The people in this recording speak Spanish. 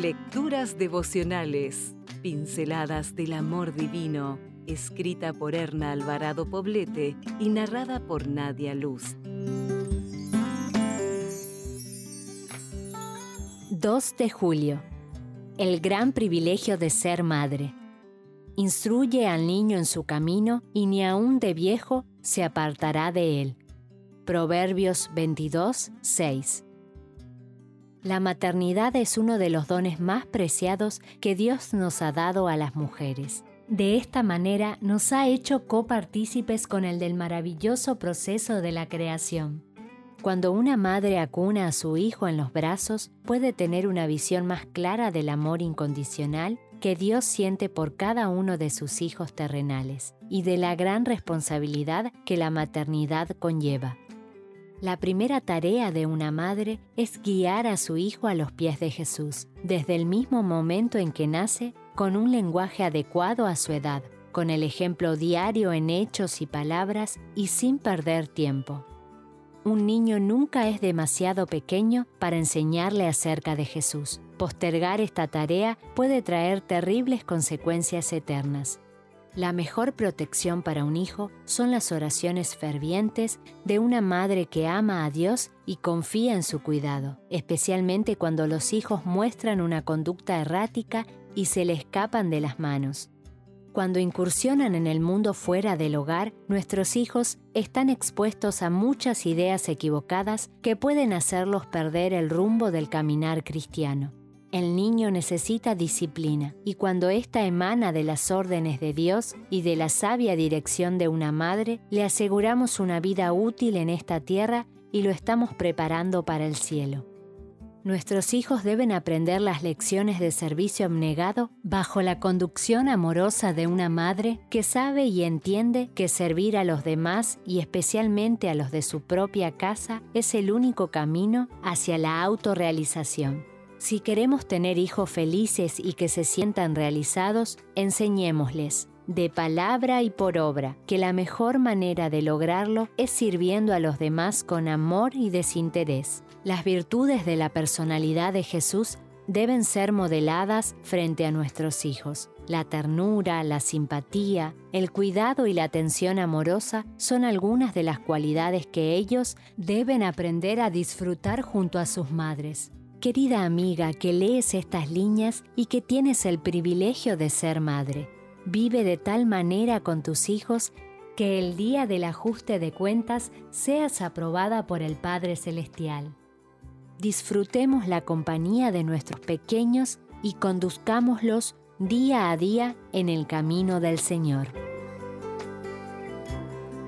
Lecturas devocionales, pinceladas del amor divino, escrita por Erna Alvarado Poblete y narrada por Nadia Luz. 2 de julio. El gran privilegio de ser madre. Instruye al niño en su camino y ni aun de viejo se apartará de él. Proverbios 22, 6. La maternidad es uno de los dones más preciados que Dios nos ha dado a las mujeres. De esta manera nos ha hecho copartícipes con el del maravilloso proceso de la creación. Cuando una madre acuna a su hijo en los brazos, puede tener una visión más clara del amor incondicional que Dios siente por cada uno de sus hijos terrenales y de la gran responsabilidad que la maternidad conlleva. La primera tarea de una madre es guiar a su hijo a los pies de Jesús, desde el mismo momento en que nace, con un lenguaje adecuado a su edad, con el ejemplo diario en hechos y palabras y sin perder tiempo. Un niño nunca es demasiado pequeño para enseñarle acerca de Jesús. Postergar esta tarea puede traer terribles consecuencias eternas. La mejor protección para un hijo son las oraciones fervientes de una madre que ama a Dios y confía en su cuidado, especialmente cuando los hijos muestran una conducta errática y se le escapan de las manos. Cuando incursionan en el mundo fuera del hogar, nuestros hijos están expuestos a muchas ideas equivocadas que pueden hacerlos perder el rumbo del caminar cristiano. El niño necesita disciplina y cuando ésta emana de las órdenes de Dios y de la sabia dirección de una madre, le aseguramos una vida útil en esta tierra y lo estamos preparando para el cielo. Nuestros hijos deben aprender las lecciones de servicio abnegado bajo la conducción amorosa de una madre que sabe y entiende que servir a los demás y especialmente a los de su propia casa es el único camino hacia la autorrealización. Si queremos tener hijos felices y que se sientan realizados, enseñémosles, de palabra y por obra, que la mejor manera de lograrlo es sirviendo a los demás con amor y desinterés. Las virtudes de la personalidad de Jesús deben ser modeladas frente a nuestros hijos. La ternura, la simpatía, el cuidado y la atención amorosa son algunas de las cualidades que ellos deben aprender a disfrutar junto a sus madres. Querida amiga que lees estas líneas y que tienes el privilegio de ser madre, vive de tal manera con tus hijos que el día del ajuste de cuentas seas aprobada por el Padre Celestial. Disfrutemos la compañía de nuestros pequeños y conduzcámoslos día a día en el camino del Señor.